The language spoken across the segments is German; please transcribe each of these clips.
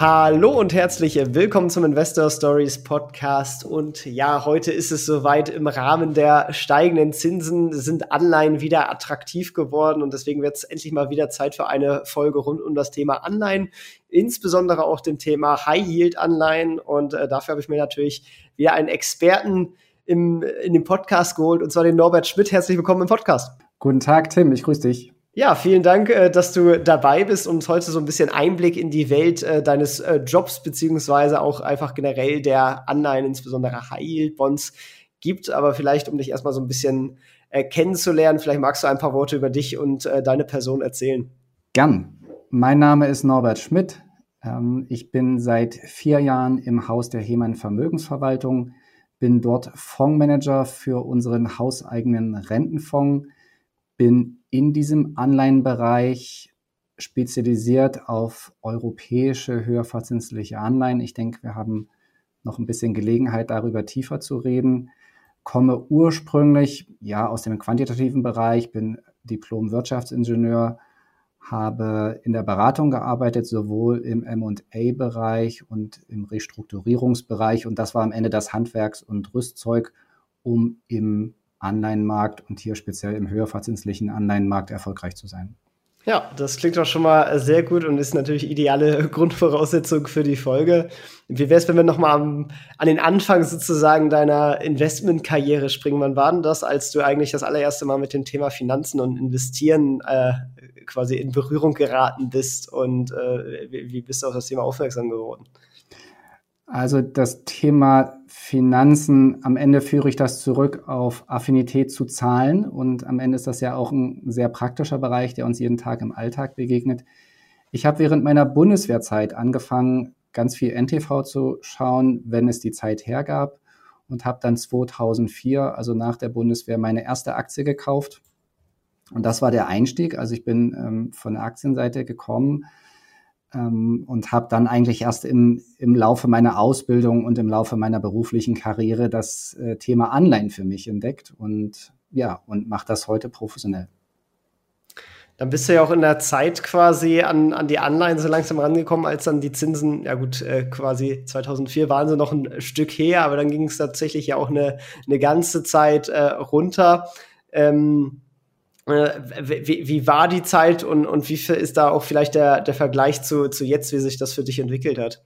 Hallo und herzlich willkommen zum Investor Stories Podcast. Und ja, heute ist es soweit. Im Rahmen der steigenden Zinsen sind Anleihen wieder attraktiv geworden und deswegen wird es endlich mal wieder Zeit für eine Folge rund um das Thema Anleihen, insbesondere auch dem Thema High Yield Anleihen. Und äh, dafür habe ich mir natürlich wieder einen Experten im, in den Podcast geholt und zwar den Norbert Schmidt. Herzlich willkommen im Podcast. Guten Tag, Tim. Ich grüße dich. Ja, vielen Dank, äh, dass du dabei bist und uns heute so ein bisschen Einblick in die Welt äh, deines äh, Jobs beziehungsweise auch einfach generell der Anleihen, insbesondere High Yield Bonds gibt. Aber vielleicht, um dich erstmal so ein bisschen kennenzulernen, vielleicht magst du ein paar Worte über dich und deine Person erzählen. Gern. Mein Name ist Norbert Schmidt. Ähm, ich bin seit vier Jahren im Haus der Hemann Vermögensverwaltung, bin dort Fondsmanager für unseren hauseigenen Rentenfonds bin in diesem Anleihenbereich spezialisiert auf europäische höherverzinsliche Anleihen. Ich denke, wir haben noch ein bisschen Gelegenheit, darüber tiefer zu reden. Komme ursprünglich ja aus dem quantitativen Bereich, bin Diplom-Wirtschaftsingenieur, habe in der Beratung gearbeitet, sowohl im MA-Bereich und im Restrukturierungsbereich. Und das war am Ende das Handwerks- und Rüstzeug, um im Anleihenmarkt und hier speziell im höherverzinslichen Anleihenmarkt erfolgreich zu sein. Ja, das klingt doch schon mal sehr gut und ist natürlich ideale Grundvoraussetzung für die Folge. Wie wäre es, wenn wir nochmal an den Anfang sozusagen deiner Investmentkarriere springen? Wann war denn das, als du eigentlich das allererste Mal mit dem Thema Finanzen und Investieren äh, quasi in Berührung geraten bist und äh, wie, wie bist du auf das Thema aufmerksam geworden? Also das Thema Finanzen, am Ende führe ich das zurück auf Affinität zu Zahlen und am Ende ist das ja auch ein sehr praktischer Bereich, der uns jeden Tag im Alltag begegnet. Ich habe während meiner Bundeswehrzeit angefangen, ganz viel NTV zu schauen, wenn es die Zeit hergab und habe dann 2004, also nach der Bundeswehr, meine erste Aktie gekauft. Und das war der Einstieg. Also ich bin ähm, von der Aktienseite gekommen ähm, und habe dann eigentlich erst im, im Laufe meiner Ausbildung und im Laufe meiner beruflichen Karriere das äh, Thema Anleihen für mich entdeckt und ja, und mache das heute professionell. Dann bist du ja auch in der Zeit quasi an, an die Anleihen so langsam rangekommen, als dann die Zinsen, ja gut, äh, quasi 2004 waren sie noch ein Stück her, aber dann ging es tatsächlich ja auch eine, eine ganze Zeit äh, runter. Ähm, äh, wie, wie, war die Zeit und, und wie ist da auch vielleicht der, der Vergleich zu, zu jetzt, wie sich das für dich entwickelt hat?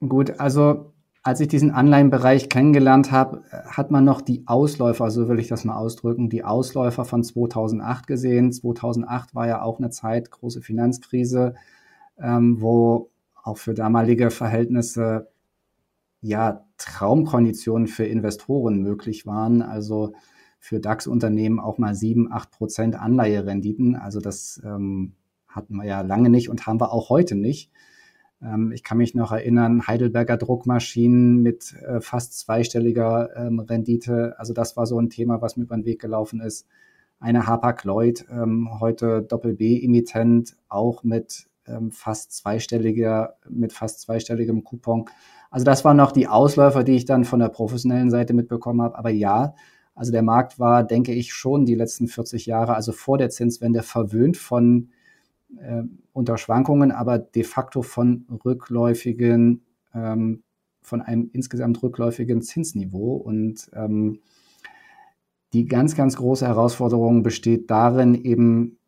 Gut, also als ich diesen Anleihenbereich kennengelernt habe, hat man noch die Ausläufer, so will ich das mal ausdrücken, die Ausläufer von 2008 gesehen. 2008 war ja auch eine Zeit, große Finanzkrise, ähm, wo auch für damalige Verhältnisse ja Traumkonditionen für Investoren möglich waren. Also für DAX-Unternehmen auch mal 7, 8 Prozent Anleiherenditen. Also das ähm, hatten wir ja lange nicht und haben wir auch heute nicht. Ähm, ich kann mich noch erinnern, Heidelberger Druckmaschinen mit äh, fast zweistelliger ähm, Rendite. Also das war so ein Thema, was mir über den Weg gelaufen ist. Eine Hapag-Lloyd, ähm, heute Doppel-B-Emittent, auch mit ähm, fast zweistelliger, mit fast zweistelligem Coupon. Also das waren noch die Ausläufer, die ich dann von der professionellen Seite mitbekommen habe. Aber ja, also der Markt war, denke ich, schon die letzten 40 Jahre, also vor der Zinswende, verwöhnt von äh, Unterschwankungen, aber de facto von rückläufigen, ähm, von einem insgesamt rückläufigen Zinsniveau. Und ähm, die ganz, ganz große Herausforderung besteht darin, eben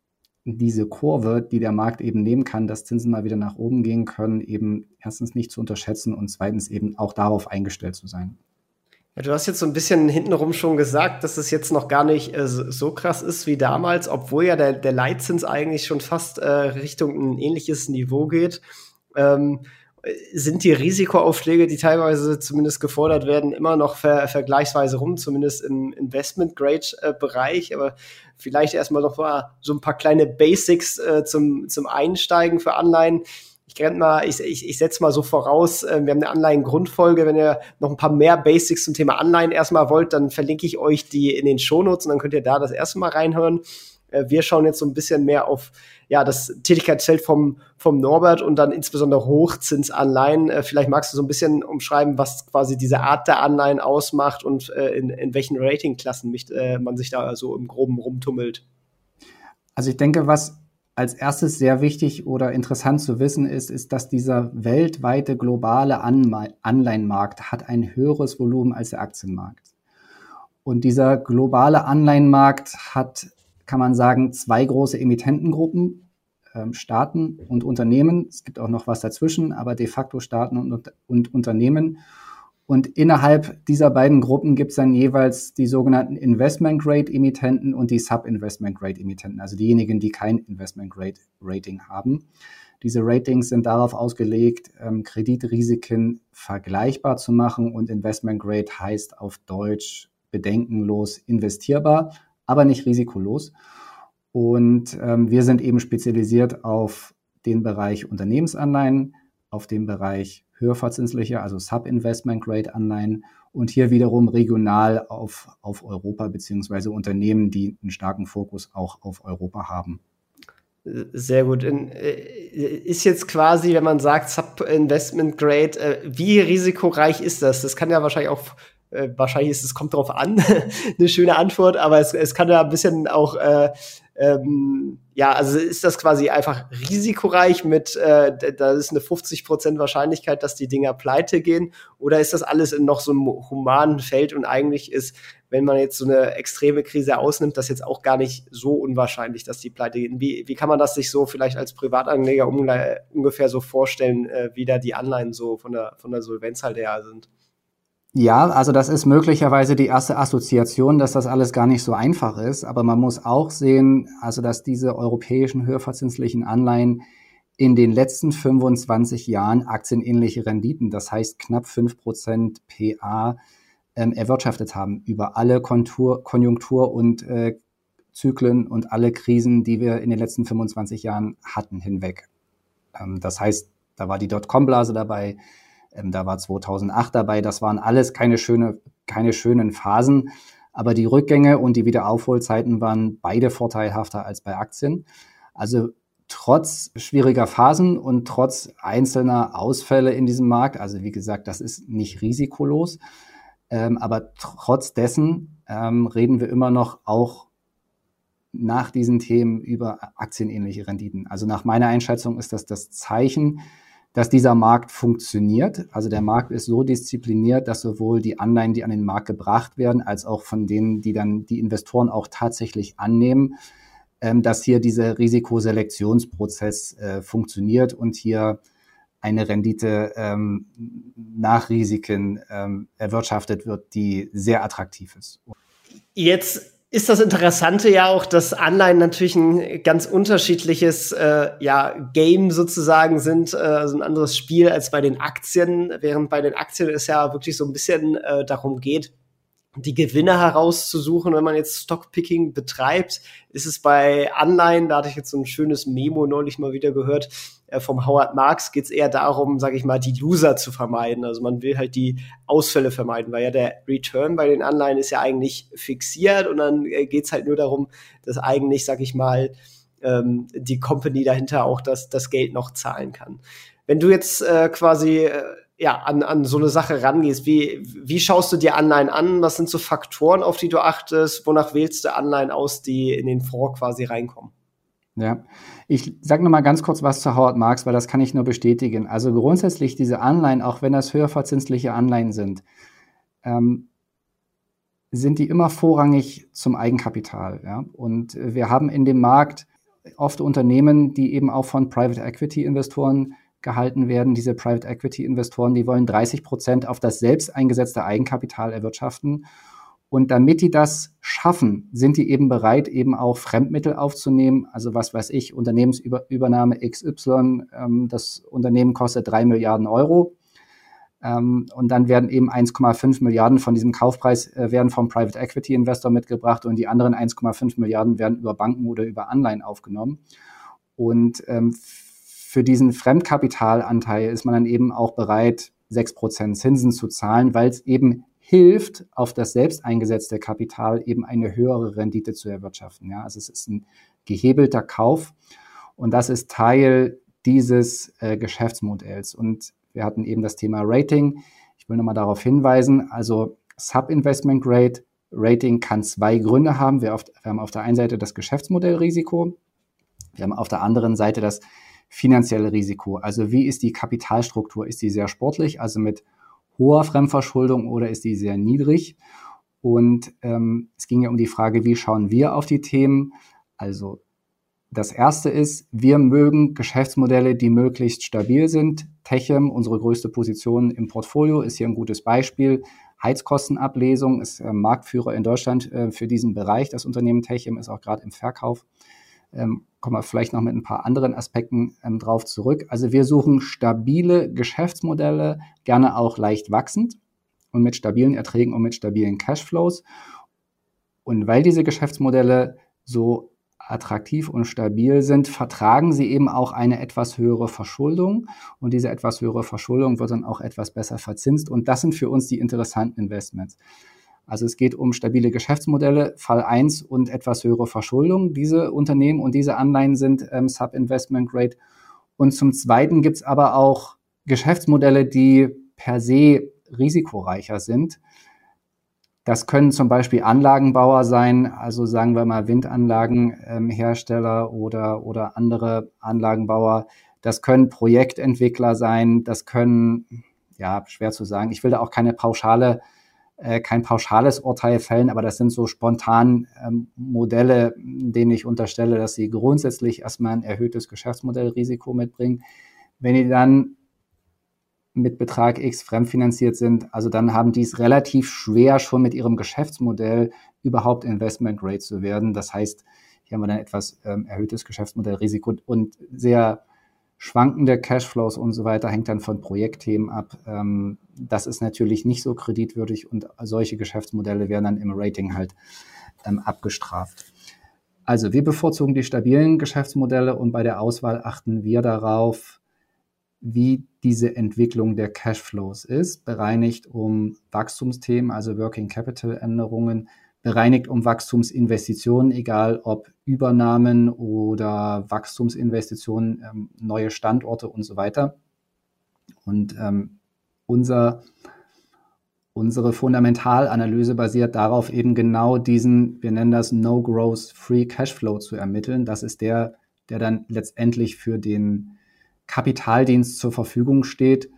diese Kurve, die der Markt eben nehmen kann, dass Zinsen mal wieder nach oben gehen können, eben erstens nicht zu unterschätzen und zweitens eben auch darauf eingestellt zu sein. Du hast jetzt so ein bisschen hintenrum schon gesagt, dass es jetzt noch gar nicht äh, so krass ist wie damals, obwohl ja der, der Leitzins eigentlich schon fast äh, Richtung ein ähnliches Niveau geht. Ähm, sind die Risikoaufschläge, die teilweise zumindest gefordert werden, immer noch ver vergleichsweise rum, zumindest im Investment-Grade-Bereich. Aber vielleicht erstmal noch mal so ein paar kleine Basics äh, zum, zum Einsteigen für Anleihen mal, ich, ich, ich setze mal so voraus, äh, wir haben eine Anleihen-Grundfolge. Wenn ihr noch ein paar mehr Basics zum Thema Anleihen erstmal wollt, dann verlinke ich euch die in den Shownotes und dann könnt ihr da das erste Mal reinhören. Äh, wir schauen jetzt so ein bisschen mehr auf ja, das Tätigkeitsfeld vom, vom Norbert und dann insbesondere Hochzinsanleihen. Äh, vielleicht magst du so ein bisschen umschreiben, was quasi diese Art der Anleihen ausmacht und äh, in, in welchen Ratingklassen mich, äh, man sich da so im Groben rumtummelt. Also ich denke, was als erstes sehr wichtig oder interessant zu wissen ist, ist, dass dieser weltweite globale Anleihenmarkt hat ein höheres Volumen als der Aktienmarkt. Und dieser globale Anleihenmarkt hat, kann man sagen, zwei große Emittentengruppen, ähm, Staaten und Unternehmen. Es gibt auch noch was dazwischen, aber de facto Staaten und, und Unternehmen. Und innerhalb dieser beiden Gruppen gibt es dann jeweils die sogenannten Investment-Grade-Emittenten und die Sub-Investment-Grade-Emittenten, also diejenigen, die kein Investment-Grade-Rating haben. Diese Ratings sind darauf ausgelegt, ähm, Kreditrisiken vergleichbar zu machen und Investment-Grade heißt auf Deutsch bedenkenlos investierbar, aber nicht risikolos. Und ähm, wir sind eben spezialisiert auf den Bereich Unternehmensanleihen, auf den Bereich höherverzinsliche, also Sub-Investment-Grade-Anleihen und hier wiederum regional auf, auf Europa beziehungsweise Unternehmen, die einen starken Fokus auch auf Europa haben. Sehr gut. Äh, ist jetzt quasi, wenn man sagt Sub-Investment Grade, äh, wie risikoreich ist das? Das kann ja wahrscheinlich auch, äh, wahrscheinlich ist es, kommt darauf an, eine schöne Antwort, aber es, es kann ja ein bisschen auch äh, ähm, ja, also ist das quasi einfach risikoreich mit, äh, da ist eine 50% Wahrscheinlichkeit, dass die Dinger pleite gehen? Oder ist das alles in noch so einem humanen Feld und eigentlich ist, wenn man jetzt so eine extreme Krise ausnimmt, das jetzt auch gar nicht so unwahrscheinlich, dass die pleite gehen? Wie, wie kann man das sich so vielleicht als Privatanleger ungefähr so vorstellen, äh, wie da die Anleihen so von der, von der Solvenz halt her sind? Ja, also das ist möglicherweise die erste Assoziation, dass das alles gar nicht so einfach ist. Aber man muss auch sehen, also dass diese europäischen höherverzinslichen Anleihen in den letzten 25 Jahren aktienähnliche Renditen, das heißt knapp 5% PA, ähm, erwirtschaftet haben über alle Kontur, Konjunktur- und äh, Zyklen und alle Krisen, die wir in den letzten 25 Jahren hatten, hinweg. Ähm, das heißt, da war die Dotcom-Blase dabei, ähm, da war 2008 dabei. Das waren alles keine, schöne, keine schönen Phasen. Aber die Rückgänge und die Wiederaufholzeiten waren beide vorteilhafter als bei Aktien. Also trotz schwieriger Phasen und trotz einzelner Ausfälle in diesem Markt, also wie gesagt, das ist nicht risikolos, ähm, aber trotz dessen ähm, reden wir immer noch auch nach diesen Themen über aktienähnliche Renditen. Also nach meiner Einschätzung ist das das Zeichen, dass dieser Markt funktioniert. Also der Markt ist so diszipliniert, dass sowohl die Anleihen, die an den Markt gebracht werden, als auch von denen, die dann die Investoren auch tatsächlich annehmen, ähm, dass hier dieser Risikoselektionsprozess äh, funktioniert und hier eine Rendite ähm, nach Risiken ähm, erwirtschaftet wird, die sehr attraktiv ist. Jetzt ist das Interessante ja auch, dass Anleihen natürlich ein ganz unterschiedliches äh, ja, Game sozusagen sind, äh, also ein anderes Spiel als bei den Aktien, während bei den Aktien es ja wirklich so ein bisschen äh, darum geht, die Gewinne herauszusuchen, wenn man jetzt Stockpicking betreibt, ist es bei Anleihen, da hatte ich jetzt so ein schönes Memo neulich mal wieder gehört, vom Howard Marks geht es eher darum, sage ich mal, die Loser zu vermeiden. Also man will halt die Ausfälle vermeiden, weil ja der Return bei den Anleihen ist ja eigentlich fixiert und dann äh, geht es halt nur darum, dass eigentlich, sage ich mal, ähm, die Company dahinter auch das, das Geld noch zahlen kann. Wenn du jetzt äh, quasi äh, ja, an, an so eine Sache rangehst, wie, wie schaust du dir Anleihen an? Was sind so Faktoren, auf die du achtest? Wonach wählst du Anleihen aus, die in den Fonds quasi reinkommen? Ja, ich sage noch mal ganz kurz was zu Howard Marks, weil das kann ich nur bestätigen. Also grundsätzlich diese Anleihen, auch wenn das höher verzinsliche Anleihen sind, ähm, sind die immer vorrangig zum Eigenkapital. Ja? Und wir haben in dem Markt oft Unternehmen, die eben auch von Private Equity Investoren gehalten werden. Diese Private Equity Investoren, die wollen 30 Prozent auf das selbst eingesetzte Eigenkapital erwirtschaften. Und damit die das schaffen, sind die eben bereit, eben auch Fremdmittel aufzunehmen. Also was weiß ich, Unternehmensübernahme XY, ähm, das Unternehmen kostet drei Milliarden Euro. Ähm, und dann werden eben 1,5 Milliarden von diesem Kaufpreis äh, werden vom Private Equity Investor mitgebracht und die anderen 1,5 Milliarden werden über Banken oder über Anleihen aufgenommen. Und ähm, für diesen Fremdkapitalanteil ist man dann eben auch bereit, 6% Zinsen zu zahlen, weil es eben hilft, auf das selbst eingesetzte Kapital eben eine höhere Rendite zu erwirtschaften. Ja, also es ist ein gehebelter Kauf und das ist Teil dieses äh, Geschäftsmodells. Und wir hatten eben das Thema Rating. Ich will nochmal darauf hinweisen, also Sub-Investment Grade Rating kann zwei Gründe haben. Wir, auf, wir haben auf der einen Seite das Geschäftsmodellrisiko, wir haben auf der anderen Seite das finanzielle Risiko. Also wie ist die Kapitalstruktur? Ist die sehr sportlich, also mit hoher Fremdverschuldung oder ist die sehr niedrig? Und ähm, es ging ja um die Frage, wie schauen wir auf die Themen? Also das erste ist, wir mögen Geschäftsmodelle, die möglichst stabil sind. Techem, unsere größte Position im Portfolio, ist hier ein gutes Beispiel. Heizkostenablesung ist äh, Marktführer in Deutschland äh, für diesen Bereich. Das Unternehmen Techem ist auch gerade im Verkauf. Ähm, kommen wir vielleicht noch mit ein paar anderen Aspekten ähm, drauf zurück. Also wir suchen stabile Geschäftsmodelle, gerne auch leicht wachsend und mit stabilen Erträgen und mit stabilen Cashflows. Und weil diese Geschäftsmodelle so attraktiv und stabil sind, vertragen sie eben auch eine etwas höhere Verschuldung. Und diese etwas höhere Verschuldung wird dann auch etwas besser verzinst. Und das sind für uns die interessanten Investments. Also es geht um stabile Geschäftsmodelle, Fall 1 und etwas höhere Verschuldung. Diese Unternehmen und diese Anleihen sind ähm, Sub-Investment Grade. Und zum Zweiten gibt es aber auch Geschäftsmodelle, die per se risikoreicher sind. Das können zum Beispiel Anlagenbauer sein, also sagen wir mal Windanlagenhersteller ähm, oder, oder andere Anlagenbauer. Das können Projektentwickler sein, das können, ja, schwer zu sagen. Ich will da auch keine pauschale äh, kein pauschales Urteil fällen, aber das sind so spontan ähm, Modelle, denen ich unterstelle, dass sie grundsätzlich erstmal ein erhöhtes Geschäftsmodellrisiko mitbringen. Wenn die dann mit Betrag X fremdfinanziert sind, also dann haben die es relativ schwer, schon mit ihrem Geschäftsmodell überhaupt Investment Grade zu werden. Das heißt, hier haben wir dann etwas ähm, erhöhtes Geschäftsmodellrisiko und sehr schwankende Cashflows und so weiter hängt dann von Projektthemen ab. Ähm, das ist natürlich nicht so kreditwürdig und solche Geschäftsmodelle werden dann im Rating halt ähm, abgestraft. Also wir bevorzugen die stabilen Geschäftsmodelle und bei der Auswahl achten wir darauf, wie diese Entwicklung der Cashflows ist, bereinigt um Wachstumsthemen, also Working Capital Änderungen, bereinigt um Wachstumsinvestitionen, egal ob Übernahmen oder Wachstumsinvestitionen, ähm, neue Standorte und so weiter. Und ähm, unser, unsere Fundamentalanalyse basiert darauf, eben genau diesen, wir nennen das No Growth Free Cashflow zu ermitteln. Das ist der, der dann letztendlich für den Kapitaldienst zur Verfügung steht.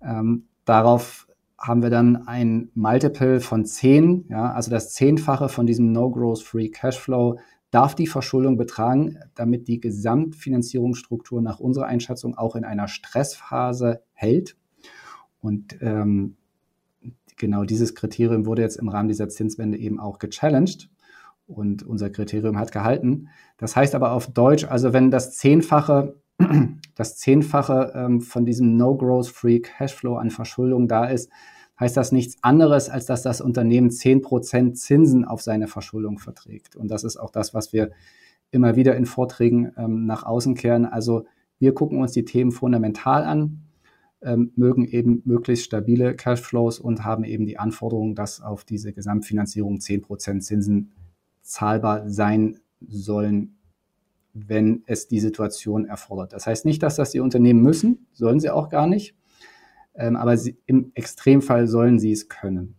Ähm, darauf haben wir dann ein Multiple von 10, ja, also das Zehnfache von diesem No-Growth Free Cashflow darf die Verschuldung betragen, damit die Gesamtfinanzierungsstruktur nach unserer Einschätzung auch in einer Stressphase hält. Und ähm, genau dieses Kriterium wurde jetzt im Rahmen dieser Zinswende eben auch gechallenged und unser Kriterium hat gehalten. Das heißt aber auf Deutsch, also wenn das Zehnfache das Zehnfache ähm, von diesem No-Growth-Free Cashflow an Verschuldung da ist, heißt das nichts anderes, als dass das Unternehmen 10% Zinsen auf seine Verschuldung verträgt. Und das ist auch das, was wir immer wieder in Vorträgen ähm, nach außen kehren. Also wir gucken uns die Themen fundamental an, ähm, mögen eben möglichst stabile Cashflows und haben eben die Anforderung, dass auf diese Gesamtfinanzierung 10% Zinsen zahlbar sein sollen wenn es die Situation erfordert. Das heißt nicht, dass das die Unternehmen müssen, sollen sie auch gar nicht, ähm, aber sie, im Extremfall sollen sie es können.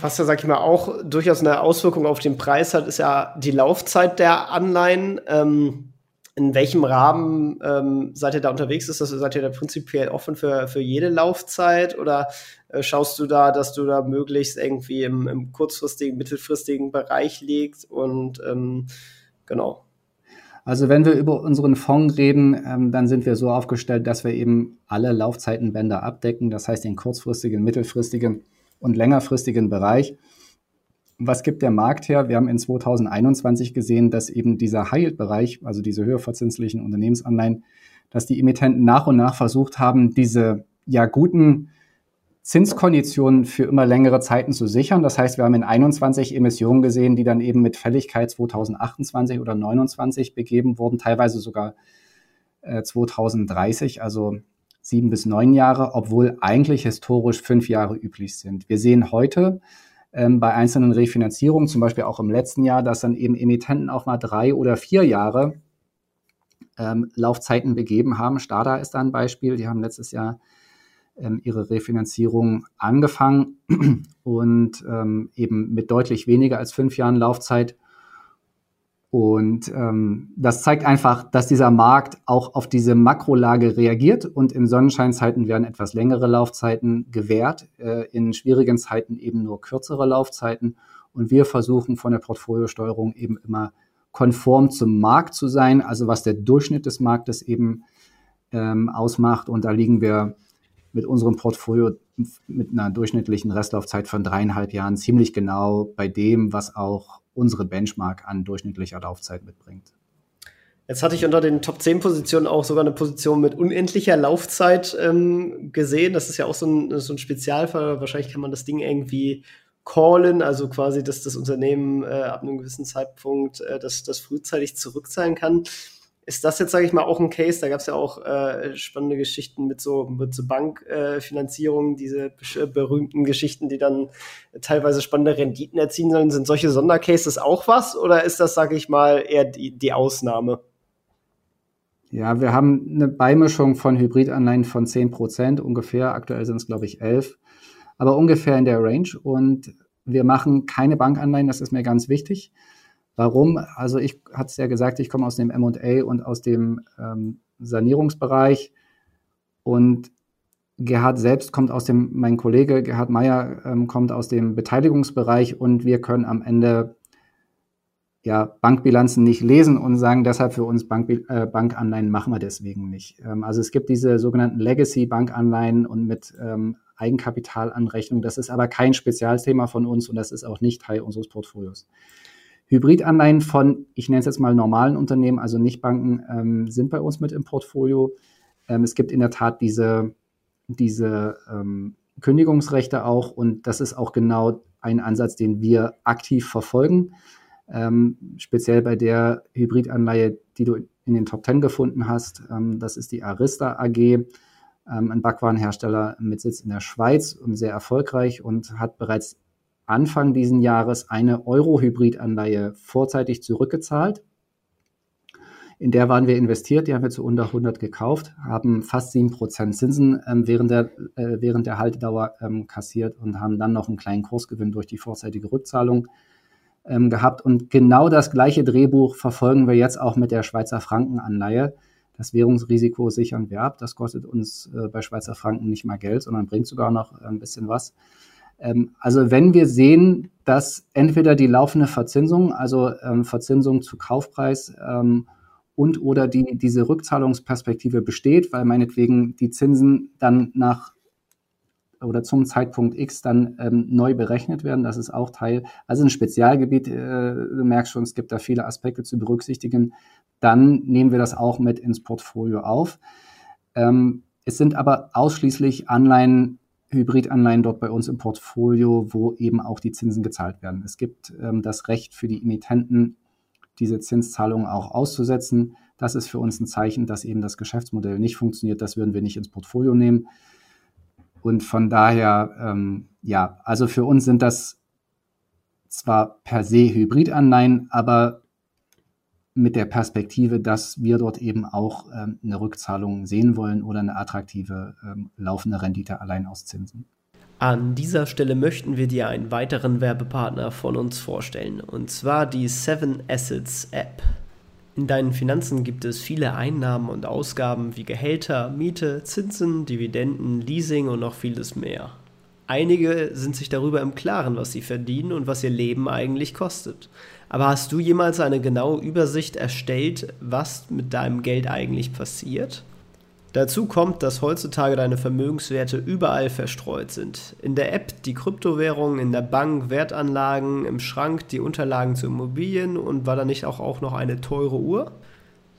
Was ja, sag ich mal, auch durchaus eine Auswirkung auf den Preis hat, ist ja die Laufzeit der Anleihen. Ähm, in welchem Rahmen ähm, seid ihr da unterwegs? Ist das, seid ihr da prinzipiell offen für, für jede Laufzeit oder äh, schaust du da, dass du da möglichst irgendwie im, im kurzfristigen, mittelfristigen Bereich liegst und ähm, genau. Also wenn wir über unseren Fonds reden, ähm, dann sind wir so aufgestellt, dass wir eben alle Laufzeitenbänder abdecken, das heißt den kurzfristigen, mittelfristigen und längerfristigen Bereich. Was gibt der Markt her? Wir haben in 2021 gesehen, dass eben dieser High-Yield-Bereich, also diese höher verzinslichen Unternehmensanleihen, dass die Emittenten nach und nach versucht haben, diese ja guten Zinskonditionen für immer längere Zeiten zu sichern. Das heißt, wir haben in 21 Emissionen gesehen, die dann eben mit Fälligkeit 2028 oder 29 begeben wurden, teilweise sogar äh, 2030. Also sieben bis neun Jahre, obwohl eigentlich historisch fünf Jahre üblich sind. Wir sehen heute ähm, bei einzelnen Refinanzierungen, zum Beispiel auch im letzten Jahr, dass dann eben Emittenten auch mal drei oder vier Jahre ähm, Laufzeiten begeben haben. Stada ist da ein Beispiel. Die haben letztes Jahr ihre Refinanzierung angefangen und ähm, eben mit deutlich weniger als fünf Jahren Laufzeit und ähm, das zeigt einfach, dass dieser Markt auch auf diese Makrolage reagiert und in Sonnenscheinzeiten werden etwas längere Laufzeiten gewährt, äh, in schwierigen Zeiten eben nur kürzere Laufzeiten. Und wir versuchen von der Portfoliosteuerung eben immer konform zum Markt zu sein, also was der Durchschnitt des Marktes eben ähm, ausmacht. Und da liegen wir mit unserem Portfolio mit einer durchschnittlichen Restlaufzeit von dreieinhalb Jahren ziemlich genau bei dem, was auch unsere Benchmark an durchschnittlicher Laufzeit mitbringt. Jetzt hatte ich unter den Top 10 Positionen auch sogar eine Position mit unendlicher Laufzeit ähm, gesehen. Das ist ja auch so ein, so ein Spezialfall. Wahrscheinlich kann man das Ding irgendwie callen, also quasi, dass das Unternehmen äh, ab einem gewissen Zeitpunkt äh, das, das frühzeitig zurückzahlen kann ist das jetzt, sage ich mal, auch ein Case? Da gab es ja auch äh, spannende Geschichten mit so, mit so Bankfinanzierungen, äh, diese berühmten Geschichten, die dann teilweise spannende Renditen erzielen sollen. Sind solche Sondercases auch was oder ist das, sage ich mal, eher die, die Ausnahme? Ja, wir haben eine Beimischung von Hybridanleihen von 10 Prozent ungefähr. Aktuell sind es, glaube ich, 11. Aber ungefähr in der Range. Und wir machen keine Bankanleihen, das ist mir ganz wichtig. Warum? Also ich hatte es ja gesagt, ich komme aus dem M&A und aus dem ähm, Sanierungsbereich und Gerhard selbst kommt aus dem, mein Kollege Gerhard Meyer ähm, kommt aus dem Beteiligungsbereich und wir können am Ende ja, Bankbilanzen nicht lesen und sagen deshalb für uns Bank, äh, Bankanleihen machen wir deswegen nicht. Ähm, also es gibt diese sogenannten Legacy-Bankanleihen und mit ähm, Eigenkapitalanrechnung. Das ist aber kein Spezialthema von uns und das ist auch nicht Teil unseres Portfolios. Hybridanleihen von, ich nenne es jetzt mal normalen Unternehmen, also nicht Banken, ähm, sind bei uns mit im Portfolio. Ähm, es gibt in der Tat diese, diese ähm, Kündigungsrechte auch und das ist auch genau ein Ansatz, den wir aktiv verfolgen. Ähm, speziell bei der Hybridanleihe, die du in den Top 10 gefunden hast. Ähm, das ist die Arista AG, ähm, ein Backwarenhersteller mit Sitz in der Schweiz und sehr erfolgreich und hat bereits Anfang diesen Jahres eine Euro-Hybrid-Anleihe vorzeitig zurückgezahlt. In der waren wir investiert, die haben wir zu unter 100 gekauft, haben fast 7% Zinsen ähm, während, der, äh, während der Haltedauer ähm, kassiert und haben dann noch einen kleinen Kursgewinn durch die vorzeitige Rückzahlung ähm, gehabt. Und genau das gleiche Drehbuch verfolgen wir jetzt auch mit der Schweizer Frankenanleihe. Das Währungsrisiko sichern wir ab. Das kostet uns äh, bei Schweizer Franken nicht mal Geld, sondern bringt sogar noch ein bisschen was. Ähm, also wenn wir sehen, dass entweder die laufende Verzinsung, also ähm, Verzinsung zu Kaufpreis ähm, und oder die, diese Rückzahlungsperspektive besteht, weil meinetwegen die Zinsen dann nach oder zum Zeitpunkt X dann ähm, neu berechnet werden. Das ist auch Teil, also ein Spezialgebiet, äh, du merkst schon, es gibt da viele Aspekte zu berücksichtigen. Dann nehmen wir das auch mit ins Portfolio auf. Ähm, es sind aber ausschließlich Anleihen Hybridanleihen dort bei uns im Portfolio, wo eben auch die Zinsen gezahlt werden. Es gibt ähm, das Recht für die Emittenten, diese Zinszahlungen auch auszusetzen. Das ist für uns ein Zeichen, dass eben das Geschäftsmodell nicht funktioniert. Das würden wir nicht ins Portfolio nehmen. Und von daher, ähm, ja, also für uns sind das zwar per se Hybridanleihen, aber mit der Perspektive, dass wir dort eben auch ähm, eine Rückzahlung sehen wollen oder eine attraktive ähm, laufende Rendite allein aus Zinsen. An dieser Stelle möchten wir dir einen weiteren Werbepartner von uns vorstellen, und zwar die Seven Assets App. In deinen Finanzen gibt es viele Einnahmen und Ausgaben wie Gehälter, Miete, Zinsen, Dividenden, Leasing und noch vieles mehr. Einige sind sich darüber im Klaren, was sie verdienen und was ihr Leben eigentlich kostet. Aber hast du jemals eine genaue Übersicht erstellt, was mit deinem Geld eigentlich passiert? Dazu kommt, dass heutzutage deine Vermögenswerte überall verstreut sind. In der App die Kryptowährungen, in der Bank Wertanlagen, im Schrank die Unterlagen zu Immobilien und war da nicht auch, auch noch eine teure Uhr?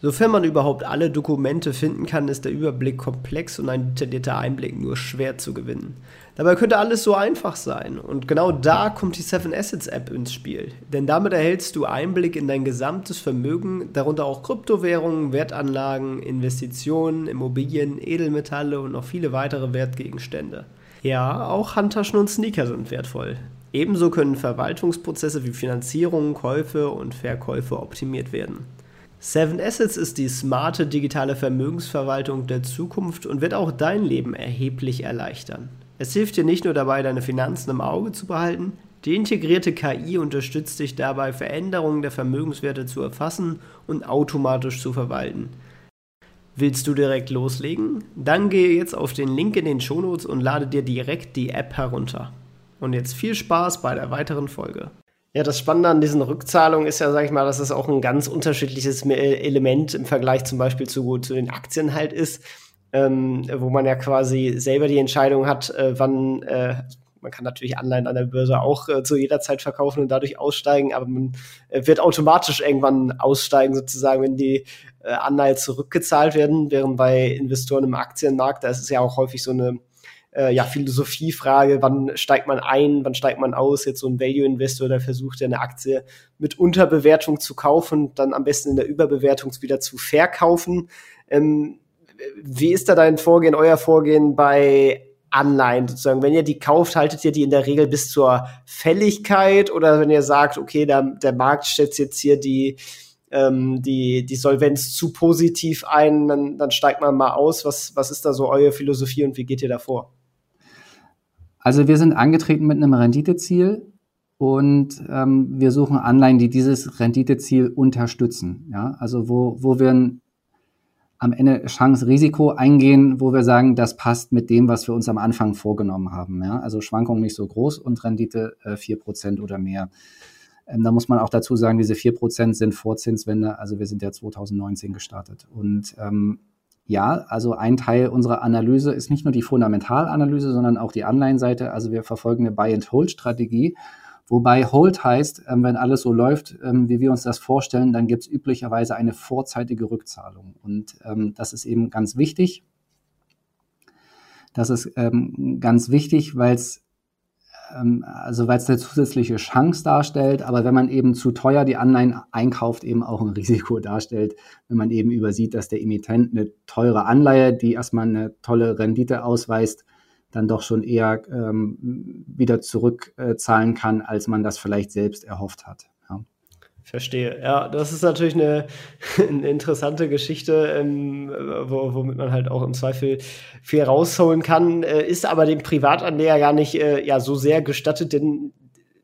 Sofern man überhaupt alle Dokumente finden kann, ist der Überblick komplex und ein detaillierter Einblick nur schwer zu gewinnen. Dabei könnte alles so einfach sein. Und genau da kommt die Seven Assets App ins Spiel. Denn damit erhältst du Einblick in dein gesamtes Vermögen, darunter auch Kryptowährungen, Wertanlagen, Investitionen, Immobilien, Edelmetalle und noch viele weitere Wertgegenstände. Ja, auch Handtaschen und Sneaker sind wertvoll. Ebenso können Verwaltungsprozesse wie Finanzierung, Käufe und Verkäufe optimiert werden. Seven Assets ist die smarte digitale Vermögensverwaltung der Zukunft und wird auch dein Leben erheblich erleichtern. Es hilft dir nicht nur dabei, deine Finanzen im Auge zu behalten, die integrierte KI unterstützt dich dabei, Veränderungen der Vermögenswerte zu erfassen und automatisch zu verwalten. Willst du direkt loslegen? Dann gehe jetzt auf den Link in den Shownotes und lade dir direkt die App herunter. Und jetzt viel Spaß bei der weiteren Folge. Ja, das Spannende an diesen Rückzahlungen ist ja, sag ich mal, dass es auch ein ganz unterschiedliches Element im Vergleich zum Beispiel zu, zu den Aktien halt ist ähm, wo man ja quasi selber die Entscheidung hat, äh, wann äh, man kann natürlich Anleihen an der Börse auch äh, zu jeder Zeit verkaufen und dadurch aussteigen, aber man äh, wird automatisch irgendwann aussteigen, sozusagen, wenn die äh, Anleihen zurückgezahlt werden, während bei Investoren im Aktienmarkt, da ist es ja auch häufig so eine äh, ja, Philosophiefrage, wann steigt man ein, wann steigt man aus, jetzt so ein Value-Investor, der versucht ja eine Aktie mit Unterbewertung zu kaufen, dann am besten in der Überbewertung wieder zu verkaufen. Ähm, wie ist da dein Vorgehen, euer Vorgehen bei Anleihen sozusagen? Wenn ihr die kauft, haltet ihr die in der Regel bis zur Fälligkeit oder wenn ihr sagt, okay, der, der Markt stellt jetzt hier die, ähm, die, die Solvenz zu positiv ein, dann, dann steigt man mal aus. Was, was ist da so eure Philosophie und wie geht ihr da vor? Also wir sind angetreten mit einem Renditeziel und ähm, wir suchen Anleihen, die dieses Renditeziel unterstützen. Ja? Also wo, wo wir ein am Ende Chance-Risiko eingehen, wo wir sagen, das passt mit dem, was wir uns am Anfang vorgenommen haben. Ja? Also Schwankungen nicht so groß und Rendite äh, 4% oder mehr. Ähm, da muss man auch dazu sagen, diese 4% sind Vorzinswende, also wir sind ja 2019 gestartet. Und ähm, ja, also ein Teil unserer Analyse ist nicht nur die Fundamentalanalyse, sondern auch die Anleihenseite. Also wir verfolgen eine Buy-and-Hold-Strategie Wobei Hold heißt, ähm, wenn alles so läuft, ähm, wie wir uns das vorstellen, dann gibt es üblicherweise eine vorzeitige Rückzahlung. Und ähm, das ist eben ganz wichtig. Das ist ganz wichtig, weil es also weil es eine zusätzliche Chance darstellt, aber wenn man eben zu teuer die Anleihen einkauft, eben auch ein Risiko darstellt, wenn man eben übersieht, dass der Emittent eine teure Anleihe, die erstmal eine tolle Rendite ausweist, dann doch schon eher ähm, wieder zurückzahlen äh, kann, als man das vielleicht selbst erhofft hat. Ja. Verstehe. Ja, das ist natürlich eine, eine interessante Geschichte, ähm, wo, womit man halt auch im Zweifel viel rausholen kann, äh, ist aber dem Privatanleger gar nicht äh, ja, so sehr gestattet, denn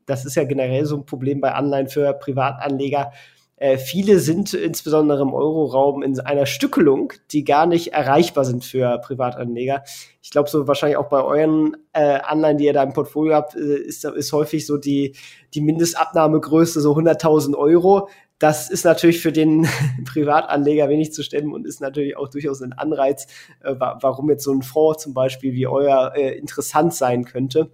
das ist ja generell so ein Problem bei Anleihen für Privatanleger äh, viele sind insbesondere im Euroraum in einer Stückelung, die gar nicht erreichbar sind für Privatanleger. Ich glaube, so wahrscheinlich auch bei euren äh, Anleihen, die ihr da im Portfolio habt, äh, ist, ist häufig so die, die Mindestabnahmegröße so 100.000 Euro. Das ist natürlich für den Privatanleger wenig zu stemmen und ist natürlich auch durchaus ein Anreiz, äh, warum jetzt so ein Fonds zum Beispiel wie euer äh, interessant sein könnte.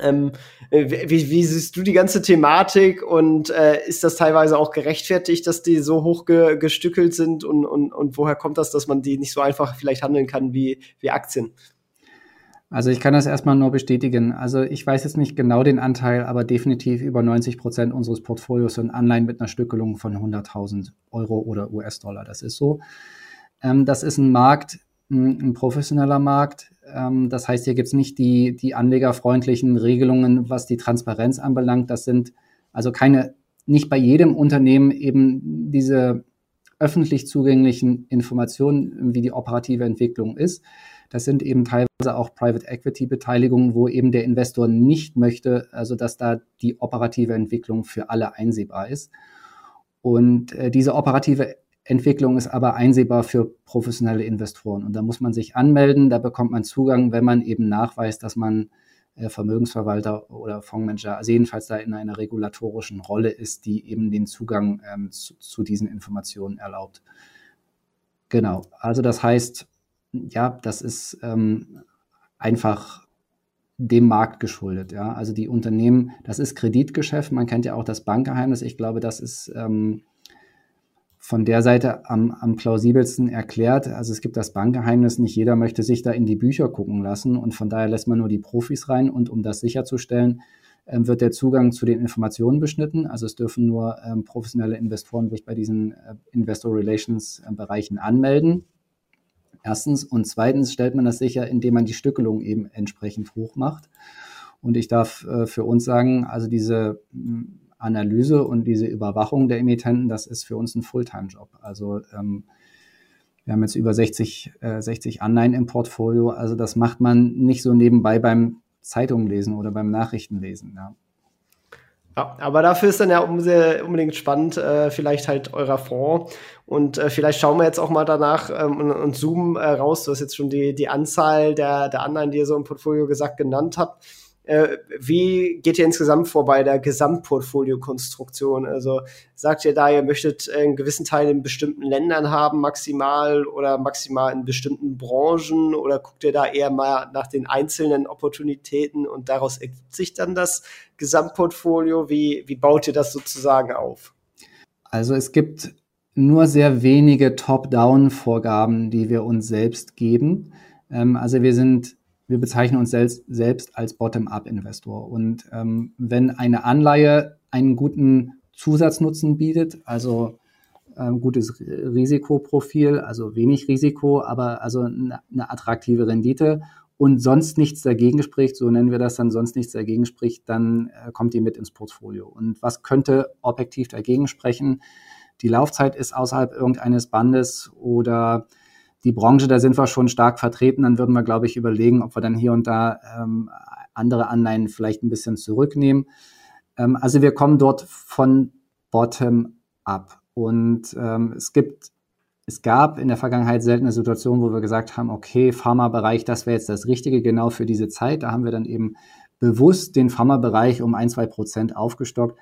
Ähm, äh, wie, wie, siehst du die ganze Thematik und äh, ist das teilweise auch gerechtfertigt, dass die so hoch ge gestückelt sind und, und, und woher kommt das, dass man die nicht so einfach vielleicht handeln kann wie, wie Aktien? Also ich kann das erstmal nur bestätigen. Also ich weiß jetzt nicht genau den Anteil, aber definitiv über 90 Prozent unseres Portfolios sind Anleihen mit einer Stückelung von 100.000 Euro oder US-Dollar. Das ist so. Ähm, das ist ein Markt, ein professioneller Markt. Ähm, das heißt, hier gibt es nicht die, die anlegerfreundlichen Regelungen, was die Transparenz anbelangt. Das sind also keine, nicht bei jedem Unternehmen eben diese öffentlich zugänglichen Informationen, wie die operative Entwicklung ist. Das sind eben teilweise auch Private Equity Beteiligungen, wo eben der Investor nicht möchte, also dass da die operative Entwicklung für alle einsehbar ist. Und äh, diese operative Entwicklung ist aber einsehbar für professionelle Investoren. Und da muss man sich anmelden, da bekommt man Zugang, wenn man eben nachweist, dass man äh, Vermögensverwalter oder Fondsmanager, also jedenfalls da in einer regulatorischen Rolle ist, die eben den Zugang ähm, zu, zu, diesen Informationen erlaubt. Genau, also das heißt, ja, das ist ähm, einfach dem Markt geschuldet. Ja, also die Unternehmen, das ist Kreditgeschäft. Man kennt ja auch das Bankgeheimnis. Ich glaube, das ist ähm, von der Seite am, am plausibelsten erklärt. Also es gibt das Bankgeheimnis, nicht jeder möchte sich da in die Bücher gucken lassen und von daher lässt man nur die Profis rein und um das sicherzustellen, ähm, wird der Zugang zu den Informationen beschnitten. Also es dürfen nur ähm, professionelle Investoren sich bei diesen äh, Investor Relations äh, Bereichen anmelden. Erstens. Und zweitens stellt man das sicher, indem man die Stückelung eben entsprechend hoch macht. Und ich darf äh, für uns sagen, also diese hm, Analyse und diese Überwachung der Emittenten, das ist für uns ein Fulltime-Job. Also ähm, wir haben jetzt über 60, äh, 60 Anleihen im Portfolio. Also das macht man nicht so nebenbei beim Zeitungen lesen oder beim Nachrichtenlesen. Ja. Ja, aber dafür ist dann ja unbedingt spannend, äh, vielleicht halt eurer Fonds. Und äh, vielleicht schauen wir jetzt auch mal danach ähm, und, und, zoomen äh, raus. Du hast jetzt schon die, die Anzahl der, der Anleihen, die ihr so im Portfolio gesagt genannt habt. Äh, wie geht ihr insgesamt vor bei der Gesamtportfolio-Konstruktion? Also sagt ihr da, ihr möchtet einen gewissen Teil in bestimmten Ländern haben, maximal oder maximal in bestimmten Branchen oder guckt ihr da eher mal nach den einzelnen Opportunitäten und daraus ergibt sich dann das Gesamtportfolio? Wie, wie baut ihr das sozusagen auf? Also es gibt nur sehr wenige Top-Down-Vorgaben, die wir uns selbst geben. Ähm, also wir sind wir bezeichnen uns selbst, selbst als Bottom-up-Investor. Und ähm, wenn eine Anleihe einen guten Zusatznutzen bietet, also ähm, gutes Risikoprofil, also wenig Risiko, aber also eine, eine attraktive Rendite und sonst nichts dagegen spricht, so nennen wir das dann, sonst nichts dagegen spricht, dann äh, kommt die mit ins Portfolio. Und was könnte objektiv dagegen sprechen? Die Laufzeit ist außerhalb irgendeines Bandes oder die Branche, da sind wir schon stark vertreten, dann würden wir, glaube ich, überlegen, ob wir dann hier und da ähm, andere Anleihen vielleicht ein bisschen zurücknehmen. Ähm, also wir kommen dort von bottom up. Und ähm, es gibt, es gab in der Vergangenheit seltene Situationen, wo wir gesagt haben, okay, Pharmabereich, das wäre jetzt das Richtige genau für diese Zeit. Da haben wir dann eben bewusst den Pharmabereich um ein, zwei Prozent aufgestockt.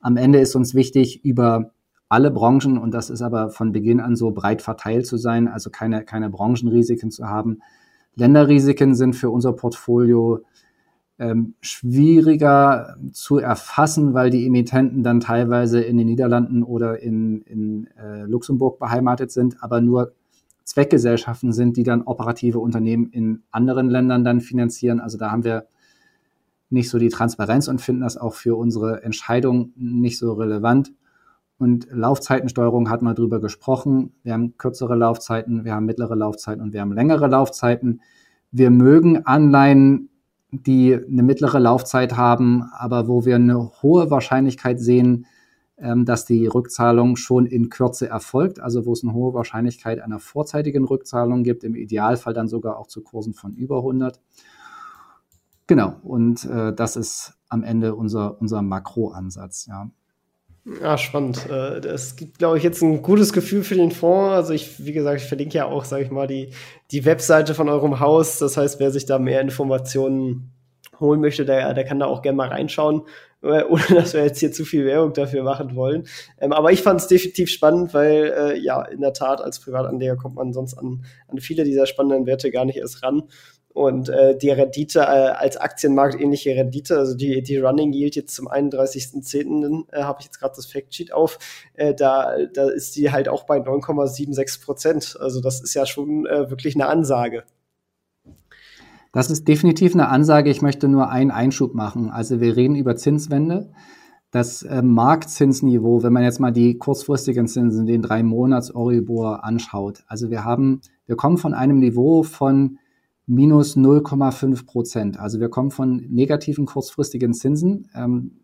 Am Ende ist uns wichtig, über alle Branchen, und das ist aber von Beginn an so breit verteilt zu sein, also keine, keine Branchenrisiken zu haben. Länderrisiken sind für unser Portfolio ähm, schwieriger zu erfassen, weil die Emittenten dann teilweise in den Niederlanden oder in, in äh, Luxemburg beheimatet sind, aber nur Zweckgesellschaften sind, die dann operative Unternehmen in anderen Ländern dann finanzieren. Also da haben wir nicht so die Transparenz und finden das auch für unsere Entscheidung nicht so relevant. Und Laufzeitensteuerung hat man drüber gesprochen. Wir haben kürzere Laufzeiten, wir haben mittlere Laufzeiten und wir haben längere Laufzeiten. Wir mögen Anleihen, die eine mittlere Laufzeit haben, aber wo wir eine hohe Wahrscheinlichkeit sehen, ähm, dass die Rückzahlung schon in Kürze erfolgt, also wo es eine hohe Wahrscheinlichkeit einer vorzeitigen Rückzahlung gibt, im Idealfall dann sogar auch zu Kursen von über 100. Genau, und äh, das ist am Ende unser, unser Makroansatz. Ja. Ja, spannend. Äh, das gibt, glaube ich, jetzt ein gutes Gefühl für den Fonds. Also ich, wie gesagt, ich verlinke ja auch, sage ich mal, die, die Webseite von eurem Haus. Das heißt, wer sich da mehr Informationen holen möchte, der, der kann da auch gerne mal reinschauen, äh, ohne dass wir jetzt hier zu viel Werbung dafür machen wollen. Ähm, aber ich fand es definitiv spannend, weil äh, ja, in der Tat, als Privatanleger kommt man sonst an, an viele dieser spannenden Werte gar nicht erst ran. Und äh, die Rendite äh, als Aktienmarkt ähnliche Rendite, also die, die Running Yield jetzt zum 31.10. Äh, habe ich jetzt gerade das Factsheet auf, äh, da, da ist die halt auch bei 9,76 Prozent. Also das ist ja schon äh, wirklich eine Ansage. Das ist definitiv eine Ansage. Ich möchte nur einen Einschub machen. Also wir reden über Zinswende. Das äh, Marktzinsniveau, wenn man jetzt mal die kurzfristigen Zinsen, den drei Monats Euribor anschaut. Also wir haben, wir kommen von einem Niveau von minus 0,5 Prozent. Also wir kommen von negativen kurzfristigen Zinsen ähm,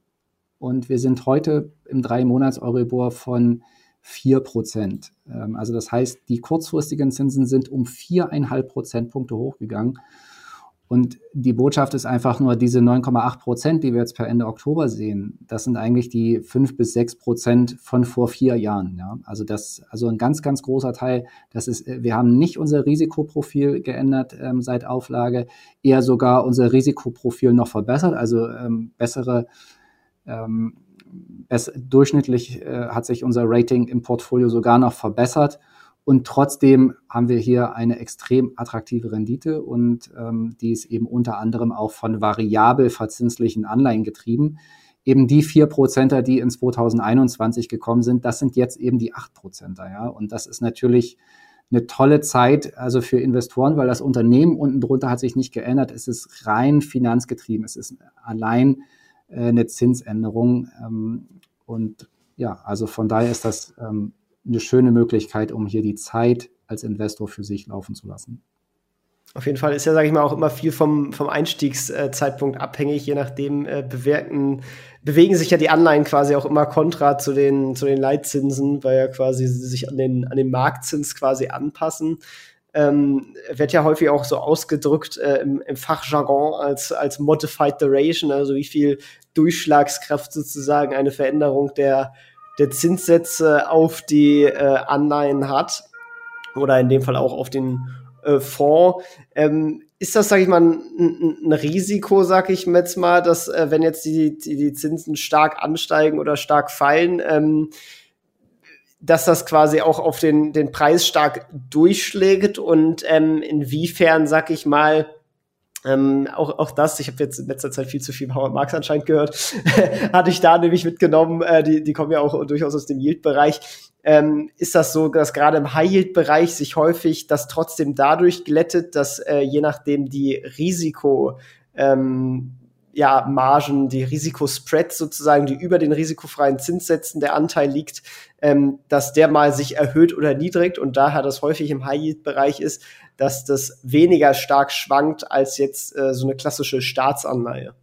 und wir sind heute im drei Monats Euribor von 4 Prozent. Ähm, also das heißt, die kurzfristigen Zinsen sind um viereinhalb Prozentpunkte hochgegangen. Und die Botschaft ist einfach nur, diese 9,8 Prozent, die wir jetzt per Ende Oktober sehen, das sind eigentlich die 5 bis 6 Prozent von vor vier Jahren. Ja? Also das, also ein ganz, ganz großer Teil. Das ist, wir haben nicht unser Risikoprofil geändert ähm, seit Auflage, eher sogar unser Risikoprofil noch verbessert, also ähm, bessere ähm, durchschnittlich äh, hat sich unser Rating im Portfolio sogar noch verbessert. Und trotzdem haben wir hier eine extrem attraktive Rendite und ähm, die ist eben unter anderem auch von variabel verzinslichen Anleihen getrieben. eben die vier Prozenter, die in 2021 gekommen sind, das sind jetzt eben die acht Prozenter, ja. Und das ist natürlich eine tolle Zeit, also für Investoren, weil das Unternehmen unten drunter hat sich nicht geändert. Es ist rein finanzgetrieben. Es ist allein äh, eine Zinsänderung. Ähm, und ja, also von daher ist das ähm, eine schöne Möglichkeit, um hier die Zeit als Investor für sich laufen zu lassen. Auf jeden Fall ist ja, sage ich mal, auch immer viel vom, vom Einstiegszeitpunkt abhängig. Je nachdem äh, bewirken, bewegen sich ja die Anleihen quasi auch immer kontra zu den, zu den Leitzinsen, weil ja quasi sie sich an den, an den Marktzins quasi anpassen. Ähm, wird ja häufig auch so ausgedrückt äh, im, im Fachjargon als, als Modified Duration, also wie viel Durchschlagskraft sozusagen eine Veränderung der, der Zinssätze auf die äh, Anleihen hat. Oder in dem Fall auch auf den äh, Fonds. Ähm, ist das, sage ich mal, ein, ein, Risiko, sag ich jetzt mal, dass äh, wenn jetzt die, die, die, Zinsen stark ansteigen oder stark fallen, ähm, dass das quasi auch auf den, den Preis stark durchschlägt und ähm, inwiefern, sag ich mal, ähm, auch, auch das, ich habe jetzt in letzter Zeit viel zu viel Howard Marks anscheinend gehört, hatte ich da nämlich mitgenommen, äh, die, die kommen ja auch durchaus aus dem Yield-Bereich. Ähm, ist das so, dass gerade im High-Yield-Bereich sich häufig das trotzdem dadurch glättet, dass äh, je nachdem die Risiko ähm, ja, Margen, die Risikospreads sozusagen, die über den risikofreien Zinssätzen der Anteil liegt, ähm, dass der mal sich erhöht oder niedrigt und daher das häufig im High-Yield-Bereich ist, dass das weniger stark schwankt als jetzt äh, so eine klassische Staatsanleihe.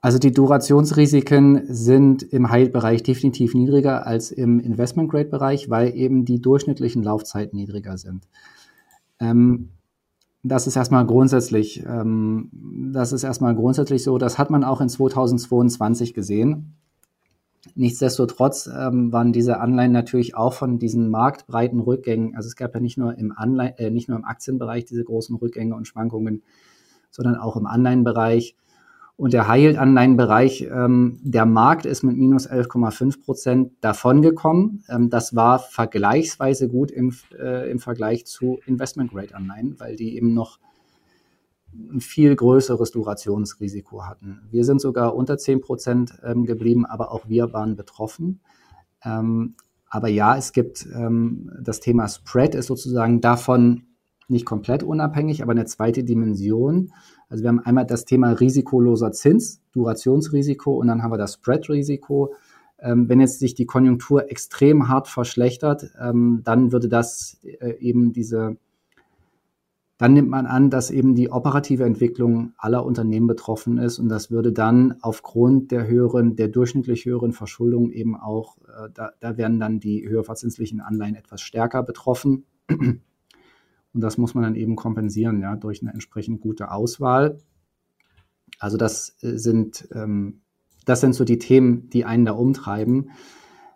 Also die Durationsrisiken sind im High-Yield-Bereich definitiv niedriger als im Investment-Grade-Bereich, weil eben die durchschnittlichen Laufzeiten niedriger sind. Ähm, das ist erstmal grundsätzlich, ähm, das ist erstmal grundsätzlich so. Das hat man auch in 2022 gesehen. Nichtsdestotrotz ähm, waren diese Anleihen natürlich auch von diesen marktbreiten Rückgängen. Also es gab ja nicht nur im Anleihen, äh, nicht nur im Aktienbereich diese großen Rückgänge und Schwankungen, sondern auch im Anleihenbereich. Und der High-Yield-Anleihenbereich, ähm, der Markt ist mit minus 11,5 Prozent davongekommen. Ähm, das war vergleichsweise gut im, äh, im Vergleich zu Investment-Grade-Anleihen, weil die eben noch ein viel größeres Durationsrisiko hatten. Wir sind sogar unter 10 Prozent ähm, geblieben, aber auch wir waren betroffen. Ähm, aber ja, es gibt ähm, das Thema Spread ist sozusagen davon nicht komplett unabhängig, aber eine zweite Dimension. Also wir haben einmal das Thema risikoloser Zins, Durationsrisiko und dann haben wir das Spread-Risiko. Ähm, wenn jetzt sich die Konjunktur extrem hart verschlechtert, ähm, dann würde das äh, eben diese, dann nimmt man an, dass eben die operative Entwicklung aller Unternehmen betroffen ist und das würde dann aufgrund der höheren, der durchschnittlich höheren Verschuldung eben auch, äh, da, da werden dann die höher verzinslichen Anleihen etwas stärker betroffen. Und das muss man dann eben kompensieren, ja, durch eine entsprechend gute Auswahl. Also das äh, sind, ähm, das sind so die Themen, die einen da umtreiben.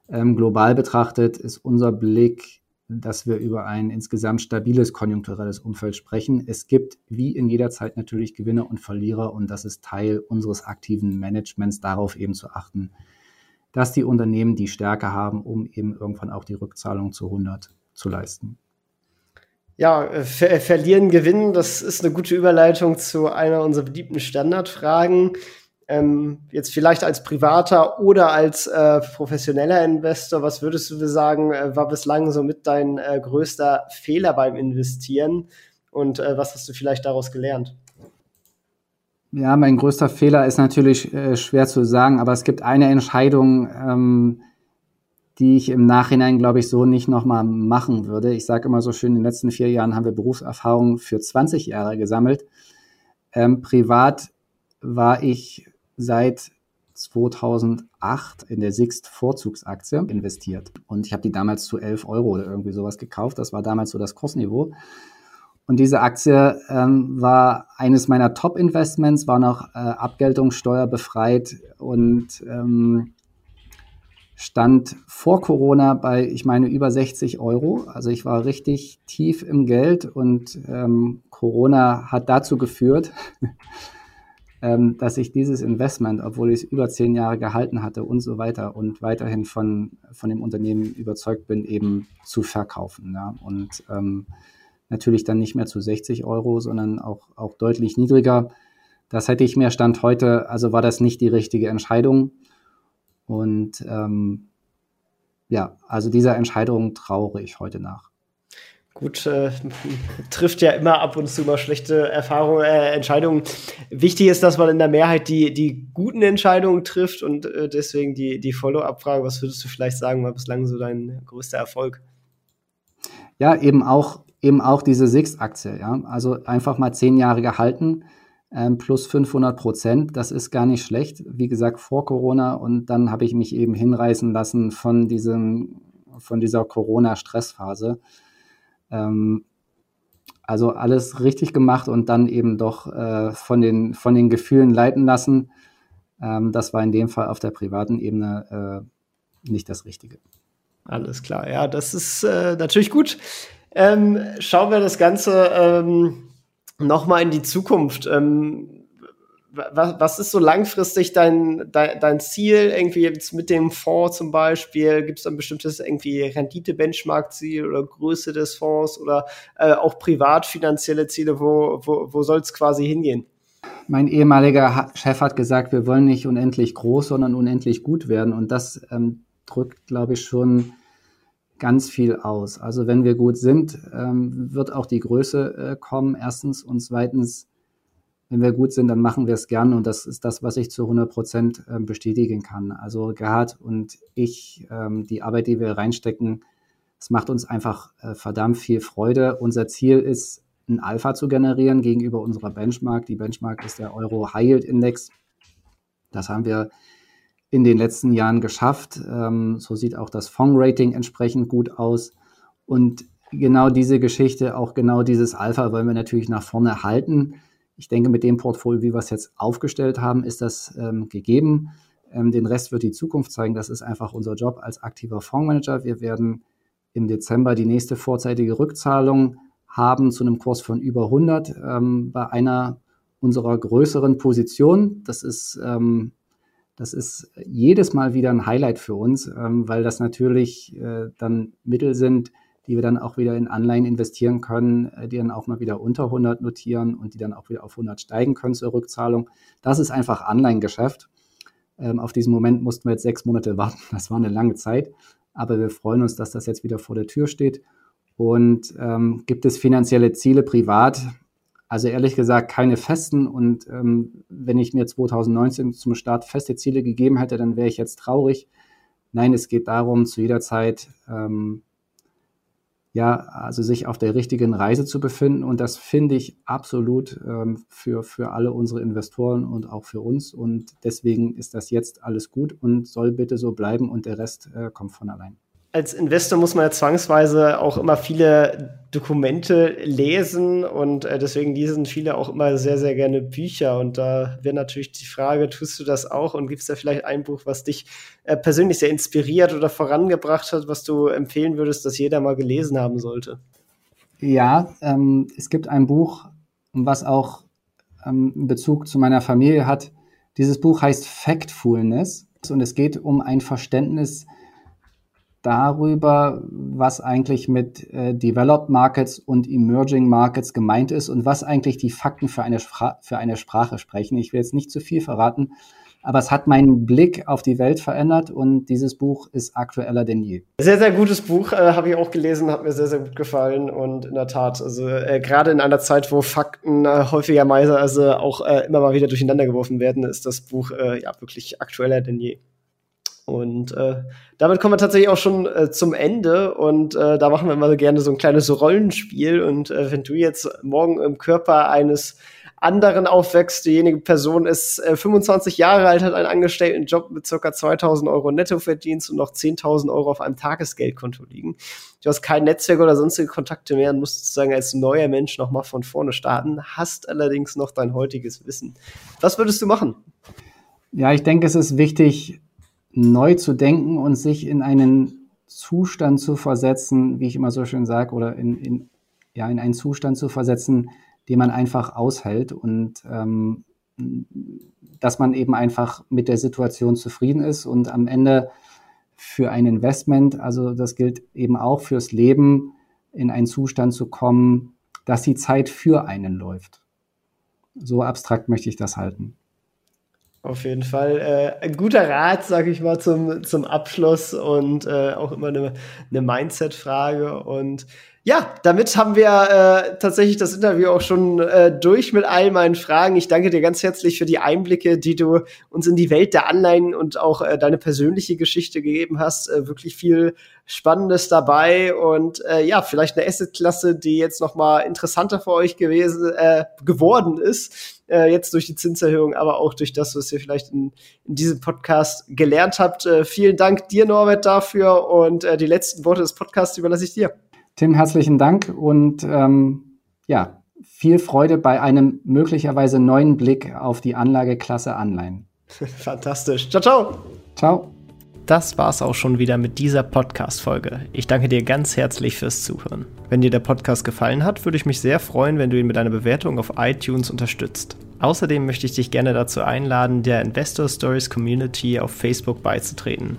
Ähm, global betrachtet ist unser Blick, dass wir über ein insgesamt stabiles konjunkturelles Umfeld sprechen. Es gibt wie in jeder Zeit natürlich Gewinner und Verlierer und das ist Teil unseres aktiven Managements, darauf eben zu achten, dass die Unternehmen die Stärke haben, um eben irgendwann auch die Rückzahlung zu 100 zu leisten ja, äh, ver äh, verlieren, gewinnen, das ist eine gute Überleitung zu einer unserer beliebten Standardfragen. Ähm, jetzt vielleicht als privater oder als äh, professioneller Investor, was würdest du sagen, äh, war bislang so mit dein äh, größter Fehler beim Investieren und äh, was hast du vielleicht daraus gelernt? Ja, mein größter Fehler ist natürlich schwer zu sagen, aber es gibt eine Entscheidung, ähm, die ich im Nachhinein, glaube ich, so nicht nochmal machen würde. Ich sage immer so schön, in den letzten vier Jahren haben wir Berufserfahrung für 20 Jahre gesammelt. Ähm, privat war ich seit 2008 in der Sixt Vorzugsaktie investiert. Und ich habe die damals zu 11 Euro oder irgendwie sowas gekauft. Das war damals so das Kursniveau. Und diese Aktie ähm, war eines meiner Top-Investments, war noch äh, Abgeltungssteuer befreit und ähm, stand vor Corona bei, ich meine, über 60 Euro. Also ich war richtig tief im Geld und ähm, Corona hat dazu geführt, ähm, dass ich dieses Investment, obwohl ich es über zehn Jahre gehalten hatte und so weiter und weiterhin von, von dem Unternehmen überzeugt bin, eben zu verkaufen. Ja. Und ähm, natürlich dann nicht mehr zu 60 Euro, sondern auch, auch deutlich niedriger. Das hätte ich mir Stand heute, also war das nicht die richtige Entscheidung. Und ähm, ja, also dieser Entscheidung traure ich heute nach. Gut, äh, trifft ja immer ab und zu mal schlechte Erfahrungen, äh, Entscheidungen. Wichtig ist, dass man in der Mehrheit die, die guten Entscheidungen trifft und äh, deswegen die, die Follow-up-Frage, was würdest du vielleicht sagen, war bislang so dein größter Erfolg? Ja, eben auch, eben auch diese Six-Aktie, ja. Also einfach mal zehn Jahre gehalten, ähm, plus 500 Prozent, das ist gar nicht schlecht. Wie gesagt, vor Corona und dann habe ich mich eben hinreißen lassen von diesem, von dieser Corona-Stressphase. Ähm, also alles richtig gemacht und dann eben doch äh, von, den, von den Gefühlen leiten lassen. Ähm, das war in dem Fall auf der privaten Ebene äh, nicht das Richtige. Alles klar, ja, das ist äh, natürlich gut. Ähm, schauen wir das Ganze ähm, nochmal in die Zukunft. Ähm, was, was ist so langfristig dein, dein, dein Ziel? Irgendwie jetzt mit dem Fonds zum Beispiel? Gibt es ein bestimmtes irgendwie Rendite-Benchmark-Ziel oder Größe des Fonds oder äh, auch privat finanzielle Ziele? Wo, wo, wo soll es quasi hingehen? Mein ehemaliger Chef hat gesagt, wir wollen nicht unendlich groß, sondern unendlich gut werden. Und das ähm, drückt, glaube ich, schon ganz viel aus. Also wenn wir gut sind, ähm, wird auch die Größe äh, kommen, erstens. Und zweitens, wenn wir gut sind, dann machen wir es gern und das ist das, was ich zu 100 Prozent ähm, bestätigen kann. Also Gerhard und ich, ähm, die Arbeit, die wir reinstecken, es macht uns einfach äh, verdammt viel Freude. Unser Ziel ist, ein Alpha zu generieren gegenüber unserer Benchmark. Die Benchmark ist der Euro High Yield Index. Das haben wir in den letzten Jahren geschafft. Ähm, so sieht auch das Fonds-Rating entsprechend gut aus. Und genau diese Geschichte, auch genau dieses Alpha wollen wir natürlich nach vorne halten. Ich denke, mit dem Portfolio, wie wir es jetzt aufgestellt haben, ist das ähm, gegeben. Ähm, den Rest wird die Zukunft zeigen. Das ist einfach unser Job als aktiver Fondsmanager. Wir werden im Dezember die nächste vorzeitige Rückzahlung haben zu einem Kurs von über 100 ähm, bei einer unserer größeren Positionen. Das ist, ähm, das ist jedes Mal wieder ein Highlight für uns, ähm, weil das natürlich äh, dann Mittel sind, die wir dann auch wieder in Anleihen investieren können, äh, die dann auch mal wieder unter 100 notieren und die dann auch wieder auf 100 steigen können zur Rückzahlung. Das ist einfach Anleihengeschäft. Ähm, auf diesen Moment mussten wir jetzt sechs Monate warten. Das war eine lange Zeit. Aber wir freuen uns, dass das jetzt wieder vor der Tür steht. Und ähm, gibt es finanzielle Ziele privat? Also ehrlich gesagt keine festen. Und ähm, wenn ich mir 2019 zum Start feste Ziele gegeben hätte, dann wäre ich jetzt traurig. Nein, es geht darum, zu jeder Zeit ähm, ja, also sich auf der richtigen Reise zu befinden. Und das finde ich absolut ähm, für, für alle unsere Investoren und auch für uns. Und deswegen ist das jetzt alles gut und soll bitte so bleiben und der Rest äh, kommt von allein als Investor muss man ja zwangsweise auch immer viele Dokumente lesen und äh, deswegen lesen viele auch immer sehr, sehr gerne Bücher. Und da wäre natürlich die Frage, tust du das auch und gibt es da vielleicht ein Buch, was dich äh, persönlich sehr inspiriert oder vorangebracht hat, was du empfehlen würdest, dass jeder mal gelesen haben sollte? Ja, ähm, es gibt ein Buch, was auch ähm, Bezug zu meiner Familie hat. Dieses Buch heißt Factfulness und es geht um ein Verständnis darüber, was eigentlich mit äh, Developed Markets und Emerging Markets gemeint ist und was eigentlich die Fakten für eine, für eine Sprache sprechen. Ich will jetzt nicht zu viel verraten, aber es hat meinen Blick auf die Welt verändert und dieses Buch ist aktueller denn je. Sehr, sehr gutes Buch, äh, habe ich auch gelesen, hat mir sehr, sehr gut gefallen und in der Tat, also äh, gerade in einer Zeit, wo Fakten äh, häufigerweise also auch äh, immer mal wieder durcheinander geworfen werden, ist das Buch äh, ja wirklich aktueller denn je. Und äh, damit kommen wir tatsächlich auch schon äh, zum Ende und äh, da machen wir immer gerne so ein kleines Rollenspiel. Und äh, wenn du jetzt morgen im Körper eines anderen aufwächst, diejenige Person ist äh, 25 Jahre alt, hat einen angestellten Job mit circa 2000 Euro Nettoverdienst und noch 10.000 Euro auf einem Tagesgeldkonto liegen. Du hast kein Netzwerk oder sonstige Kontakte mehr und musst sozusagen als neuer Mensch nochmal von vorne starten, hast allerdings noch dein heutiges Wissen. Was würdest du machen? Ja, ich denke, es ist wichtig, neu zu denken und sich in einen Zustand zu versetzen, wie ich immer so schön sage, oder in, in, ja, in einen Zustand zu versetzen, den man einfach aushält und ähm, dass man eben einfach mit der Situation zufrieden ist und am Ende für ein Investment, also das gilt eben auch fürs Leben, in einen Zustand zu kommen, dass die Zeit für einen läuft. So abstrakt möchte ich das halten. Auf jeden Fall äh, ein guter Rat, sage ich mal, zum, zum Abschluss und äh, auch immer eine, eine Mindset-Frage. Und ja, damit haben wir äh, tatsächlich das Interview auch schon äh, durch mit all meinen Fragen. Ich danke dir ganz herzlich für die Einblicke, die du uns in die Welt der Anleihen und auch äh, deine persönliche Geschichte gegeben hast. Äh, wirklich viel Spannendes dabei und äh, ja, vielleicht eine Assetklasse, die jetzt noch mal interessanter für euch gewesen äh, geworden ist. Äh, jetzt durch die Zinserhöhung, aber auch durch das, was ihr vielleicht in, in diesem Podcast gelernt habt. Äh, vielen Dank dir, Norbert, dafür und äh, die letzten Worte des Podcasts überlasse ich dir. Tim, herzlichen Dank und ähm, ja, viel Freude bei einem möglicherweise neuen Blick auf die Anlageklasse Anleihen. Fantastisch. Ciao, ciao. Ciao. Das war's auch schon wieder mit dieser Podcast-Folge. Ich danke dir ganz herzlich fürs Zuhören. Wenn dir der Podcast gefallen hat, würde ich mich sehr freuen, wenn du ihn mit einer Bewertung auf iTunes unterstützt. Außerdem möchte ich dich gerne dazu einladen, der Investor Stories Community auf Facebook beizutreten.